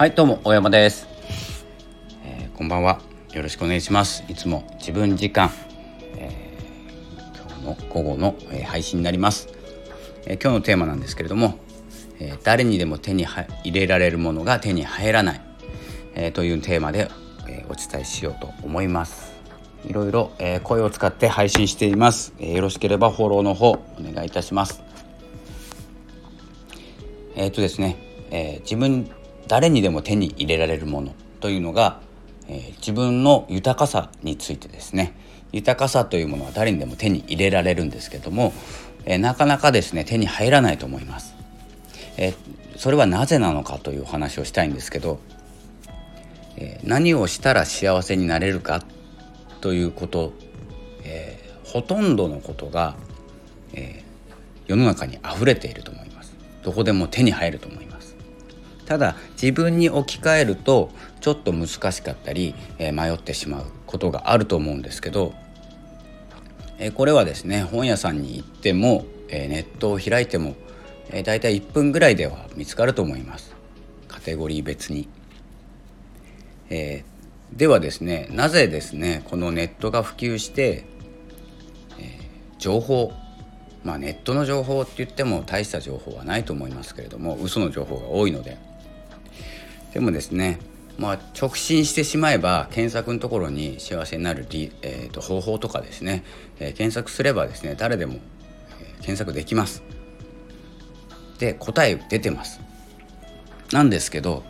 はいどうも大山です、えー、こんばんは。よろしくお願いします。いつも自分時間、えー、今日の午後の、えー、配信になります、え今日のテーマなんですけれども、え誰にでも手に入れられるものが手に入らない、えというテーマで、えお伝えしようと思います。いろいろ、え声を使って配信しています、えよろしければフォローの方お願いいたします。えっ、とですね、え自分誰にでも手に入れられるものというのが、え自分の豊かさについてですね。豊かさというものは誰にでも手に入れられるんですけども、えなかなかですね手に入らないと思います、えそれはなぜなのかというお話をしたいんですけど、え何をしたら幸せになれるかということ、えー、ほとんどのことが、えー、世の中に溢れていると思います。どこでも手に入ると思います。ただ自分に置き換えるとちょっと難しかったり、え、迷ってしまうことがあると思うんですけど、えこれはですね本屋さんに行っても、えネットを開いても、えー、大体1分ぐらいでは見つかると思いますカテゴリー別に。えではですねなぜですねこのネットが普及して、えー、情報まあネットの情報って言っても大した情報はないと思いますけれども嘘の情報が多いのででもですねまあ直進してしまえば検索のところに幸せになる、えーと、方法とかですね、えー、検索すればですね誰でも、え、検索できますで答え出てますなんですけど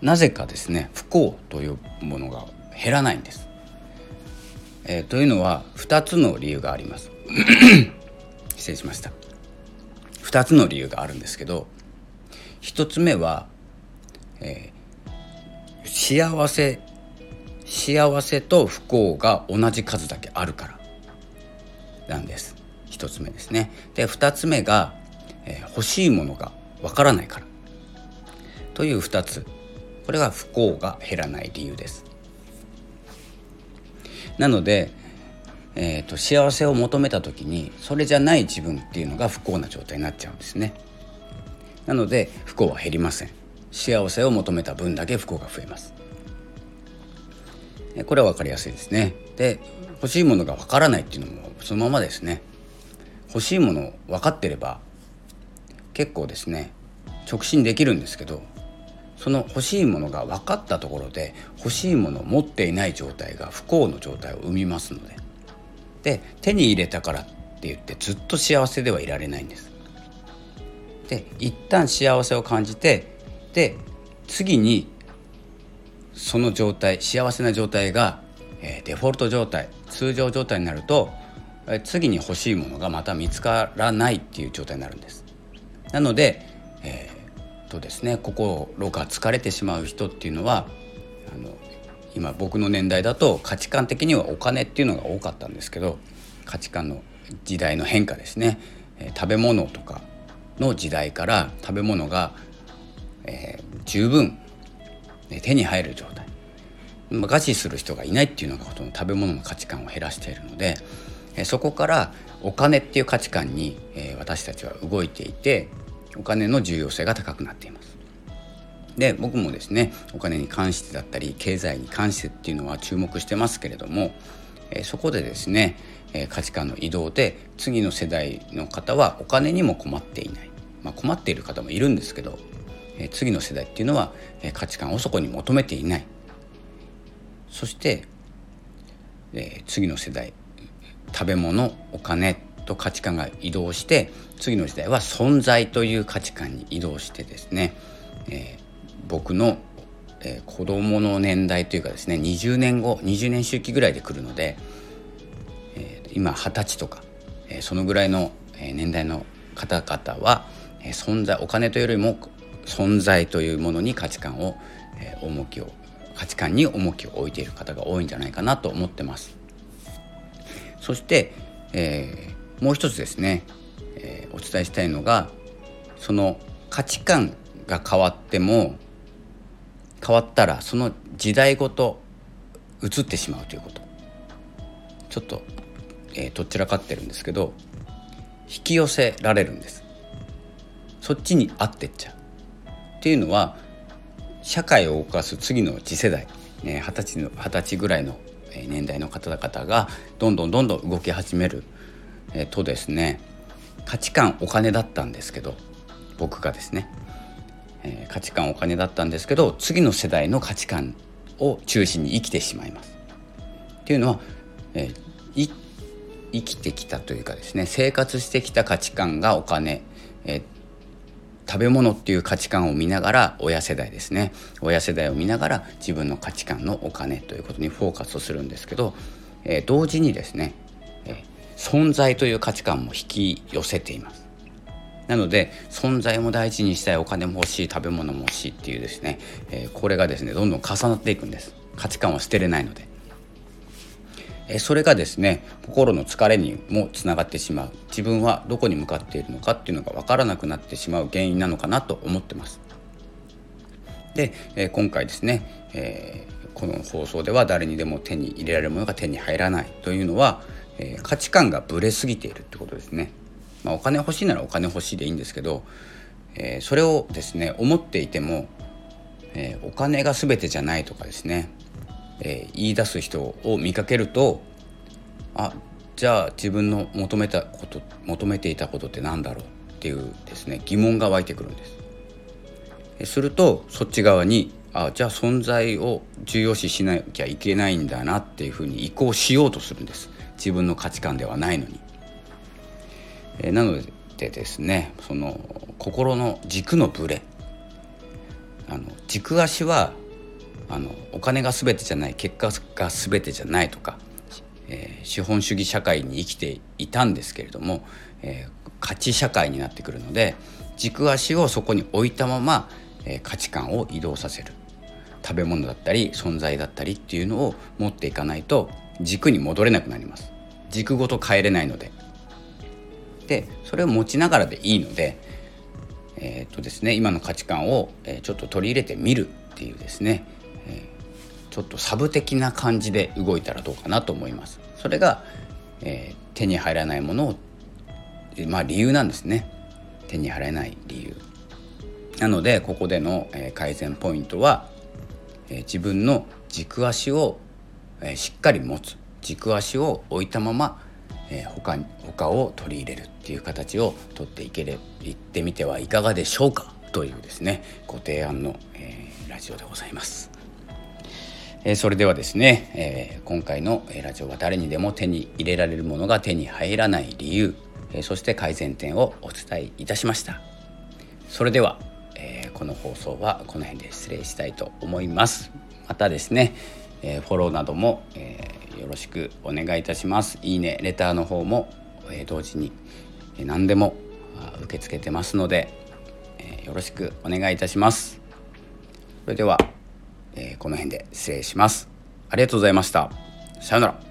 なぜかですね不幸というものが減らないんです。えー、というのは2つの理由があります。失礼しました。2つの理由があるんですけど1つ目は、えー、幸せ幸せと不幸が同じ数だけあるから。なんです。1つ目ですね。で2つ目が、えー、欲しいものがわからないから。という2つ。これが不幸が減らない理由です。なので、えーと、幸せを求めた時にそれじゃない自分っていうのが不幸な状態になっちゃうんですね。なので不幸は減りません。幸せを求めた分だけ不幸が増えます。これは分かりやすいですね。で欲しいものが分からないっていうのもそのままですね。欲しいもの分かってれば結構ですね直進できるんですけどその欲しいものが分かったところで欲しいものを持っていない状態が不幸の状態を生みますので。で手に入れたからって言ってずっと幸せではいられないんです。で一旦幸せを感じてで次にその状態幸せな状態が、え、デフォルト状態通常状態になると、え、次に欲しいものがまた見つからないっていう状態になるんです。なので、えーとですね心が疲れてしまう人っていうのはあの今僕の年代だと価値観的にはお金っていうのが多かったんですけど価値観の時代の変化ですね、え、食べ物とかの時代から食べ物が、えー、十分、手に入る状態餓死する人がいないっていうのがその食べ物の価値観を減らしているので、そこからお金っていう価値観に、えー、私たちは動いていてお金の重要性が高くなっています。で僕もですねお金に関してだったり経済に関してっていうのは注目してますけれども、えー、そこでですね、えー、価値観の移動で次の世代の方はお金にも困っていない、まあ、困っている方もいるんですけど、え、次の世代っていうのは、え価値観をそこに求めていない。そして、え次の世代食べ物お金と価値観が移動して次の時代は存在という価値観に移動してですね、えー、僕の、えー、子供の年代というかですね20年後20年周期ぐらいで来るので、えー、今二十歳とか、えー、そのぐらいの年代の方々は、えー、存在お金というよりも存在というものに価値観を、えー、重きを価値観に重きを置いている方が多いんじゃないかなと思ってます。そして、えー、もう一つですねえー、お伝えしたいのがその価値観が変わっても変わったらその時代ごと移ってしまうということ。ちょっと、えー、どちらかってるんですけど引き寄せられるんです。そっちに合ってっちゃう。っていうのは社会を動かす次の次世代二十歳の二十歳ぐらいの年代の方々がどんどんどんどん動き始める、えとですね価値観お金だったんですけど僕がですね、え、価値観お金だったんですけど次の世代の価値観を中心に生きてしまいます。っていうのは、え、生きてきたというかですね生活してきた価値観がお金、え、食べ物っていう価値観を見ながら親世代ですね親世代を見ながら自分の価値観のお金ということにフォーカスをするんですけど、えー、同時にですね、えー、存在という価値観も引き寄せています。なので存在も大事にしたいお金も欲しい食べ物も欲しいっていうですね、えー、これがですねどんどん重なっていくんです価値観を捨てれないので。えそれがですね心の疲れにもつながってしまう自分はどこに向かっているのかっていうのが分からなくなってしまう原因なのかなと思ってます。で、え今回ですね、え、この放送では誰にでも手に入れられるものが手に入らないというのは、え、価値観がぶれすぎているってことですね。まあ、お金欲しいならお金欲しいでいいんですけど、え、それをですね思っていても、えお金が全てじゃないとかですねえー、言い出す人を見かけるとあじゃあ自分の求めたこと求めていたことって何だろうっていうですね疑問が湧いてくるんです。するとそっち側にあじゃあ存在を重要視しなきゃいけないんだなっていうふうに移行しようとするんです自分の価値観ではないのに。えなのでですねその心の軸のブレあの軸足はあのお金が全てじゃない結果が全てじゃないとか、えー、資本主義社会に生きていたんですけれども、えー、価値社会になってくるので軸足をそこに置いたまま、えー、価値観を移動させる。食べ物だったり存在だったりっていうのを持っていかないと軸に戻れなくなります。軸ごと変えれないので。でそれを持ちながらでいいのでえー、っとですね今の価値観を、えちょっと取り入れてみるっていうですねちょっとサブ的な感じで動いたらどうかなと思います。それが、えー、手に入らないものをまあ理由なんですね手に入らない理由。なのでここでの、え、改善ポイントは、え、自分の軸足を、え、しっかり持つ軸足を置いたまま、えー、他他を取り入れるっていう形をとっていけれいってみてはいかがでしょうか？というですねご提案の、えー、ラジオでございます。えそれではですね、え今回のラジオは誰にでも手に入れられるものが手に入らない理由、えそして改善点をお伝えいたしました。それでは、えこの放送はこの辺で失礼したいと思います。またですね、えフォローなども、えよろしくお願いいたします。いいねレターの方も、え同時に何でも受け付けてますので、えよろしくお願いいたします。それではえー、この辺で失礼します。ありがとうございました。さようなら。